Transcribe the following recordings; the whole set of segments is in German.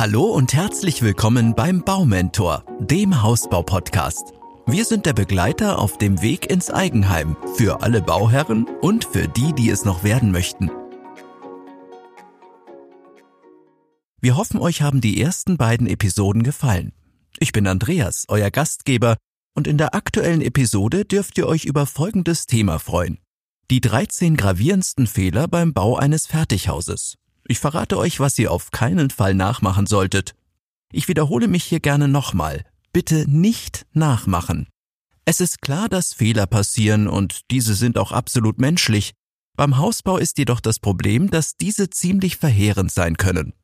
Hallo und herzlich willkommen beim Baumentor, dem Hausbau-Podcast. Wir sind der Begleiter auf dem Weg ins Eigenheim für alle Bauherren und für die, die es noch werden möchten. Wir hoffen, euch haben die ersten beiden Episoden gefallen. Ich bin Andreas, euer Gastgeber, und in der aktuellen Episode dürft ihr euch über folgendes Thema freuen. Die 13 gravierendsten Fehler beim Bau eines Fertighauses. Ich verrate euch, was ihr auf keinen Fall nachmachen solltet. Ich wiederhole mich hier gerne nochmal. Bitte nicht nachmachen. Es ist klar, dass Fehler passieren und diese sind auch absolut menschlich. Beim Hausbau ist jedoch das Problem, dass diese ziemlich verheerend sein können.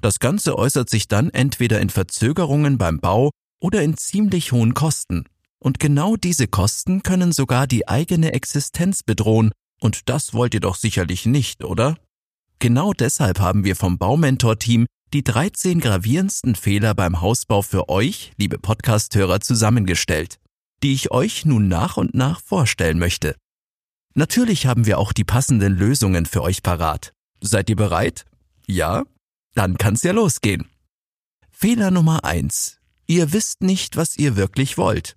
Das Ganze äußert sich dann entweder in Verzögerungen beim Bau oder in ziemlich hohen Kosten. Und genau diese Kosten können sogar die eigene Existenz bedrohen, und das wollt ihr doch sicherlich nicht, oder? Genau deshalb haben wir vom Baumentor-Team die 13 gravierendsten Fehler beim Hausbau für euch, liebe Podcasthörer, zusammengestellt, die ich euch nun nach und nach vorstellen möchte. Natürlich haben wir auch die passenden Lösungen für euch parat. Seid ihr bereit? Ja? Dann kann's ja losgehen. Fehler Nummer eins: Ihr wisst nicht, was ihr wirklich wollt.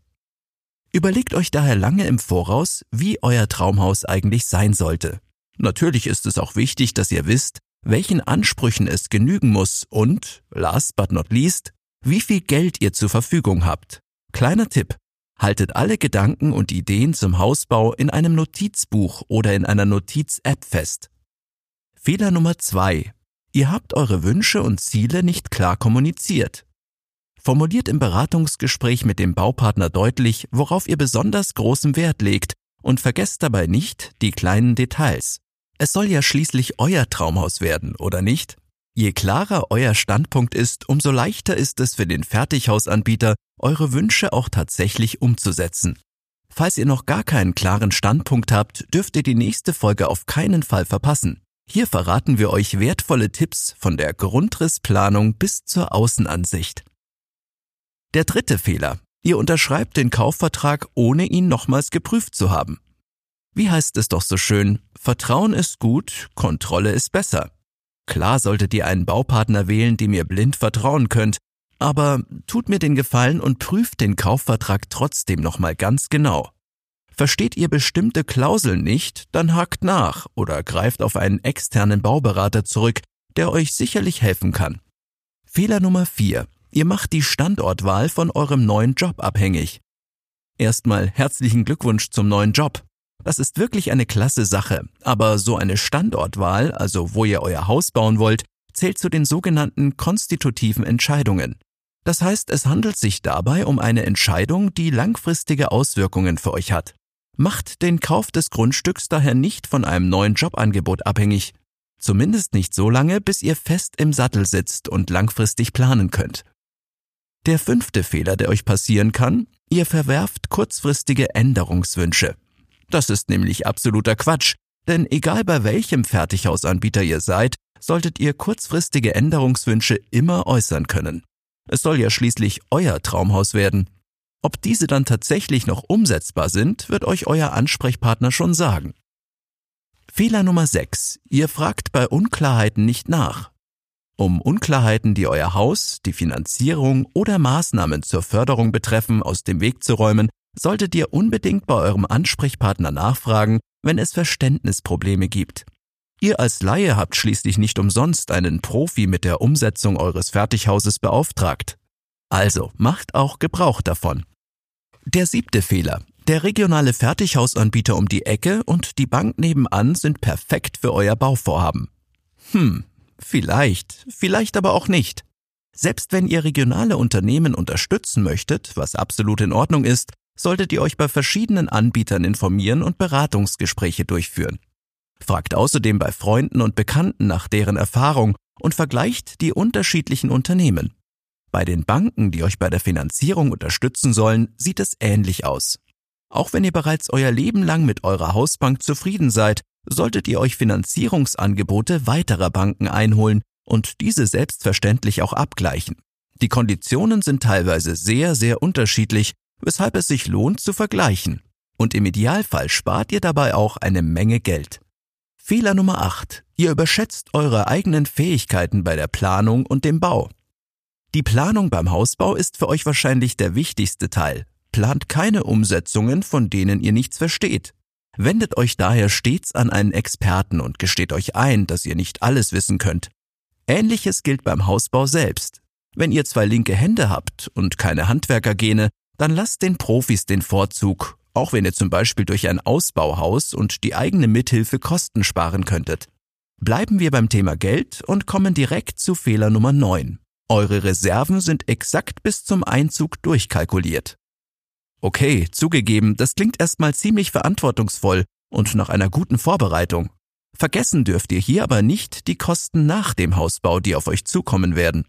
Überlegt euch daher lange im Voraus, wie euer Traumhaus eigentlich sein sollte. Natürlich ist es auch wichtig, dass ihr wisst, welchen Ansprüchen es genügen muss und, last but not least, wie viel Geld ihr zur Verfügung habt. Kleiner Tipp. Haltet alle Gedanken und Ideen zum Hausbau in einem Notizbuch oder in einer Notiz-App fest. Fehler Nummer zwei: Ihr habt eure Wünsche und Ziele nicht klar kommuniziert. Formuliert im Beratungsgespräch mit dem Baupartner deutlich, worauf ihr besonders großen Wert legt und vergesst dabei nicht die kleinen Details. Es soll ja schließlich euer Traumhaus werden, oder nicht? Je klarer euer Standpunkt ist, umso leichter ist es für den Fertighausanbieter, eure Wünsche auch tatsächlich umzusetzen. Falls ihr noch gar keinen klaren Standpunkt habt, dürft ihr die nächste Folge auf keinen Fall verpassen. Hier verraten wir euch wertvolle Tipps von der Grundrissplanung bis zur Außenansicht. Der dritte Fehler. Ihr unterschreibt den Kaufvertrag, ohne ihn nochmals geprüft zu haben. Wie heißt es doch so schön, Vertrauen ist gut, Kontrolle ist besser. Klar solltet ihr einen Baupartner wählen, dem ihr blind vertrauen könnt, aber tut mir den Gefallen und prüft den Kaufvertrag trotzdem nochmal ganz genau. Versteht ihr bestimmte Klauseln nicht, dann hakt nach oder greift auf einen externen Bauberater zurück, der euch sicherlich helfen kann. Fehler Nummer 4. Ihr macht die Standortwahl von eurem neuen Job abhängig. Erstmal herzlichen Glückwunsch zum neuen Job. Das ist wirklich eine klasse Sache, aber so eine Standortwahl, also wo ihr euer Haus bauen wollt, zählt zu den sogenannten konstitutiven Entscheidungen. Das heißt, es handelt sich dabei um eine Entscheidung, die langfristige Auswirkungen für euch hat. Macht den Kauf des Grundstücks daher nicht von einem neuen Jobangebot abhängig. Zumindest nicht so lange, bis ihr fest im Sattel sitzt und langfristig planen könnt. Der fünfte Fehler, der euch passieren kann, ihr verwerft kurzfristige Änderungswünsche. Das ist nämlich absoluter Quatsch, denn egal bei welchem Fertighausanbieter ihr seid, solltet ihr kurzfristige Änderungswünsche immer äußern können. Es soll ja schließlich euer Traumhaus werden. Ob diese dann tatsächlich noch umsetzbar sind, wird euch euer Ansprechpartner schon sagen. Fehler Nummer 6. Ihr fragt bei Unklarheiten nicht nach. Um Unklarheiten, die euer Haus, die Finanzierung oder Maßnahmen zur Förderung betreffen, aus dem Weg zu räumen, solltet ihr unbedingt bei eurem Ansprechpartner nachfragen, wenn es Verständnisprobleme gibt. Ihr als Laie habt schließlich nicht umsonst einen Profi mit der Umsetzung eures Fertighauses beauftragt. Also macht auch Gebrauch davon. Der siebte Fehler. Der regionale Fertighausanbieter um die Ecke und die Bank nebenan sind perfekt für euer Bauvorhaben. Hm, vielleicht, vielleicht aber auch nicht. Selbst wenn ihr regionale Unternehmen unterstützen möchtet, was absolut in Ordnung ist, solltet ihr euch bei verschiedenen Anbietern informieren und Beratungsgespräche durchführen. Fragt außerdem bei Freunden und Bekannten nach deren Erfahrung und vergleicht die unterschiedlichen Unternehmen. Bei den Banken, die euch bei der Finanzierung unterstützen sollen, sieht es ähnlich aus. Auch wenn ihr bereits euer Leben lang mit eurer Hausbank zufrieden seid, solltet ihr euch Finanzierungsangebote weiterer Banken einholen und diese selbstverständlich auch abgleichen. Die Konditionen sind teilweise sehr, sehr unterschiedlich weshalb es sich lohnt zu vergleichen. Und im Idealfall spart ihr dabei auch eine Menge Geld. Fehler Nummer 8. Ihr überschätzt eure eigenen Fähigkeiten bei der Planung und dem Bau. Die Planung beim Hausbau ist für euch wahrscheinlich der wichtigste Teil. Plant keine Umsetzungen, von denen ihr nichts versteht. Wendet euch daher stets an einen Experten und gesteht euch ein, dass ihr nicht alles wissen könnt. Ähnliches gilt beim Hausbau selbst. Wenn ihr zwei linke Hände habt und keine Handwerkergene, dann lasst den Profis den Vorzug, auch wenn ihr zum Beispiel durch ein Ausbauhaus und die eigene Mithilfe Kosten sparen könntet. Bleiben wir beim Thema Geld und kommen direkt zu Fehler Nummer 9. Eure Reserven sind exakt bis zum Einzug durchkalkuliert. Okay, zugegeben, das klingt erstmal ziemlich verantwortungsvoll und nach einer guten Vorbereitung. Vergessen dürft ihr hier aber nicht die Kosten nach dem Hausbau, die auf euch zukommen werden.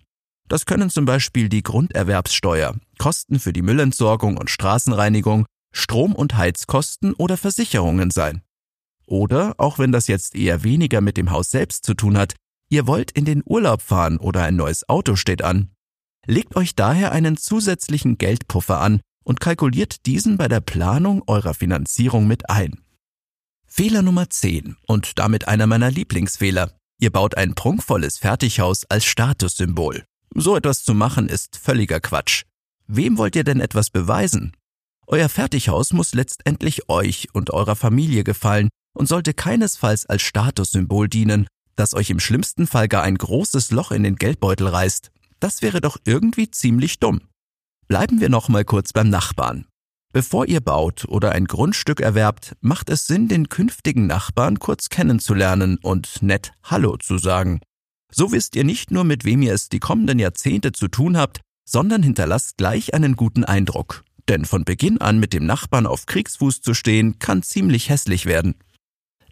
Das können zum Beispiel die Grunderwerbssteuer, Kosten für die Müllentsorgung und Straßenreinigung, Strom- und Heizkosten oder Versicherungen sein. Oder, auch wenn das jetzt eher weniger mit dem Haus selbst zu tun hat, ihr wollt in den Urlaub fahren oder ein neues Auto steht an. Legt euch daher einen zusätzlichen Geldpuffer an und kalkuliert diesen bei der Planung eurer Finanzierung mit ein. Fehler Nummer 10 und damit einer meiner Lieblingsfehler. Ihr baut ein prunkvolles Fertighaus als Statussymbol. So etwas zu machen ist völliger Quatsch. Wem wollt ihr denn etwas beweisen? Euer Fertighaus muss letztendlich euch und eurer Familie gefallen und sollte keinesfalls als Statussymbol dienen, das euch im schlimmsten Fall gar ein großes Loch in den Geldbeutel reißt. Das wäre doch irgendwie ziemlich dumm. Bleiben wir noch mal kurz beim Nachbarn. Bevor ihr baut oder ein Grundstück erwerbt, macht es Sinn, den künftigen Nachbarn kurz kennenzulernen und nett Hallo zu sagen. So wisst ihr nicht nur, mit wem ihr es die kommenden Jahrzehnte zu tun habt, sondern hinterlasst gleich einen guten Eindruck. Denn von Beginn an mit dem Nachbarn auf Kriegsfuß zu stehen, kann ziemlich hässlich werden.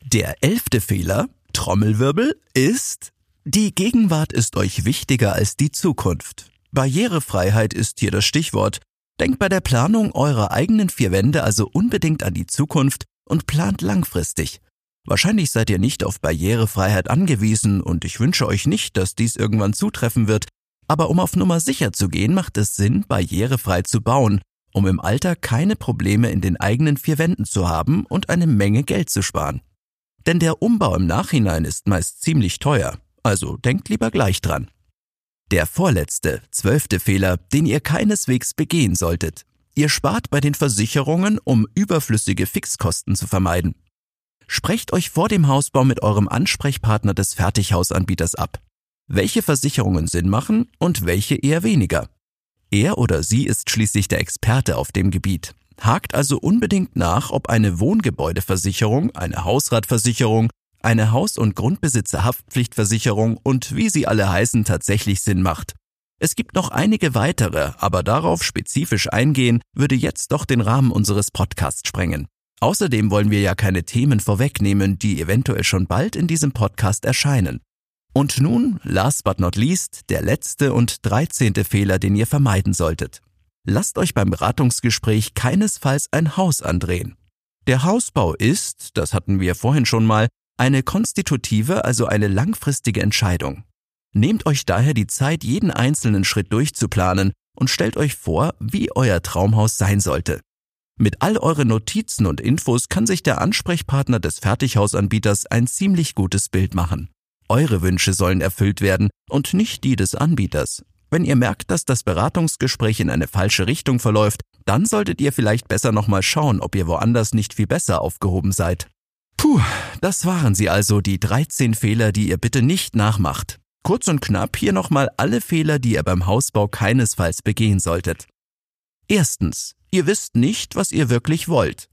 Der elfte Fehler, Trommelwirbel, ist, die Gegenwart ist euch wichtiger als die Zukunft. Barrierefreiheit ist hier das Stichwort, Denkt bei der Planung eurer eigenen vier Wände also unbedingt an die Zukunft und plant langfristig. Wahrscheinlich seid ihr nicht auf Barrierefreiheit angewiesen und ich wünsche euch nicht, dass dies irgendwann zutreffen wird, aber um auf Nummer sicher zu gehen, macht es Sinn, barrierefrei zu bauen, um im Alter keine Probleme in den eigenen vier Wänden zu haben und eine Menge Geld zu sparen. Denn der Umbau im Nachhinein ist meist ziemlich teuer, also denkt lieber gleich dran. Der vorletzte, zwölfte Fehler, den ihr keineswegs begehen solltet. Ihr spart bei den Versicherungen, um überflüssige Fixkosten zu vermeiden. Sprecht euch vor dem Hausbau mit eurem Ansprechpartner des Fertighausanbieters ab. Welche Versicherungen Sinn machen und welche eher weniger. Er oder sie ist schließlich der Experte auf dem Gebiet. Hakt also unbedingt nach, ob eine Wohngebäudeversicherung, eine Hausratversicherung eine Haus- und Grundbesitzerhaftpflichtversicherung und wie sie alle heißen tatsächlich Sinn macht. Es gibt noch einige weitere, aber darauf spezifisch eingehen, würde jetzt doch den Rahmen unseres Podcasts sprengen. Außerdem wollen wir ja keine Themen vorwegnehmen, die eventuell schon bald in diesem Podcast erscheinen. Und nun, last but not least, der letzte und dreizehnte Fehler, den ihr vermeiden solltet. Lasst euch beim Beratungsgespräch keinesfalls ein Haus andrehen. Der Hausbau ist, das hatten wir vorhin schon mal, eine konstitutive, also eine langfristige Entscheidung. Nehmt euch daher die Zeit, jeden einzelnen Schritt durchzuplanen und stellt euch vor, wie euer Traumhaus sein sollte. Mit all euren Notizen und Infos kann sich der Ansprechpartner des Fertighausanbieters ein ziemlich gutes Bild machen. Eure Wünsche sollen erfüllt werden und nicht die des Anbieters. Wenn ihr merkt, dass das Beratungsgespräch in eine falsche Richtung verläuft, dann solltet ihr vielleicht besser nochmal schauen, ob ihr woanders nicht viel besser aufgehoben seid. Puh, das waren sie also, die 13 Fehler, die ihr bitte nicht nachmacht. Kurz und knapp hier nochmal alle Fehler, die ihr beim Hausbau keinesfalls begehen solltet. Erstens, ihr wisst nicht, was ihr wirklich wollt.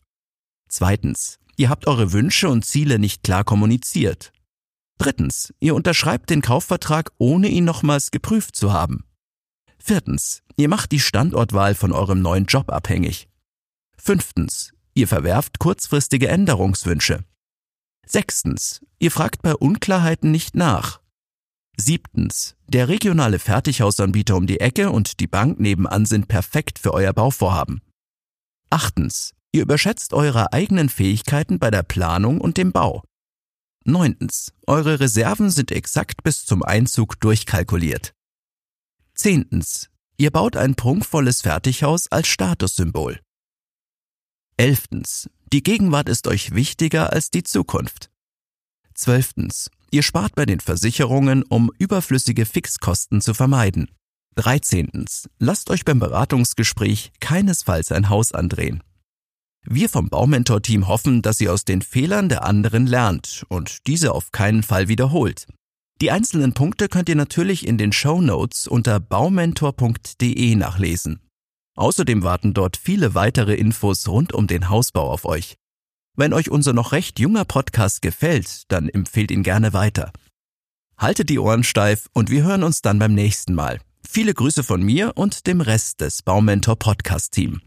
Zweitens, ihr habt eure Wünsche und Ziele nicht klar kommuniziert. Drittens, ihr unterschreibt den Kaufvertrag, ohne ihn nochmals geprüft zu haben. Viertens, ihr macht die Standortwahl von eurem neuen Job abhängig. Fünftens, ihr verwerft kurzfristige Änderungswünsche. Sechstens. Ihr fragt bei Unklarheiten nicht nach. Siebtens. Der regionale Fertighausanbieter um die Ecke und die Bank nebenan sind perfekt für euer Bauvorhaben. Achtens. Ihr überschätzt eure eigenen Fähigkeiten bei der Planung und dem Bau. Neuntens. Eure Reserven sind exakt bis zum Einzug durchkalkuliert. Zehntens. Ihr baut ein prunkvolles Fertighaus als Statussymbol. Elftens. Die Gegenwart ist euch wichtiger als die Zukunft. Zwölftens. Ihr spart bei den Versicherungen, um überflüssige Fixkosten zu vermeiden. 13. Lasst euch beim Beratungsgespräch keinesfalls ein Haus andrehen. Wir vom Baumentor-Team hoffen, dass ihr aus den Fehlern der anderen lernt und diese auf keinen Fall wiederholt. Die einzelnen Punkte könnt ihr natürlich in den Show Notes unter baumentor.de nachlesen. Außerdem warten dort viele weitere Infos rund um den Hausbau auf euch. Wenn euch unser noch recht junger Podcast gefällt, dann empfehlt ihn gerne weiter. Haltet die Ohren steif und wir hören uns dann beim nächsten Mal. Viele Grüße von mir und dem Rest des Baumentor Podcast Team.